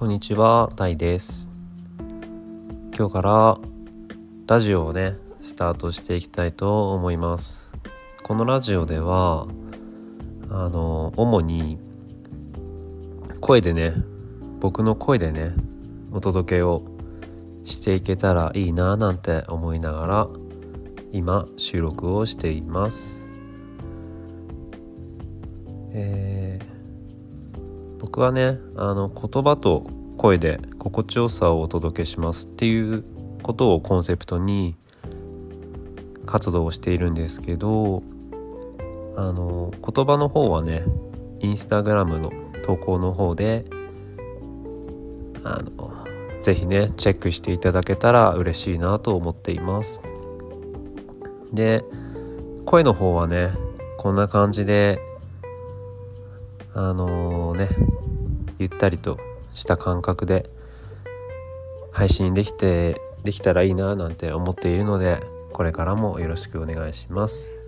こんにちは、タイです。今日からラジオをね、スタートしていきたいと思います。このラジオでは、あの、主に声でね、僕の声でね、お届けをしていけたらいいななんて思いながら、今収録をしています。えー僕はねあの言葉と声で心地よさをお届けしますっていうことをコンセプトに活動をしているんですけどあの言葉の方はねインスタグラムの投稿の方であのぜひねチェックしていただけたら嬉しいなと思っています。で声の方はねこんな感じであのねゆったりとした感覚で配信できてできたらいいななんて思っているのでこれからもよろしくお願いします。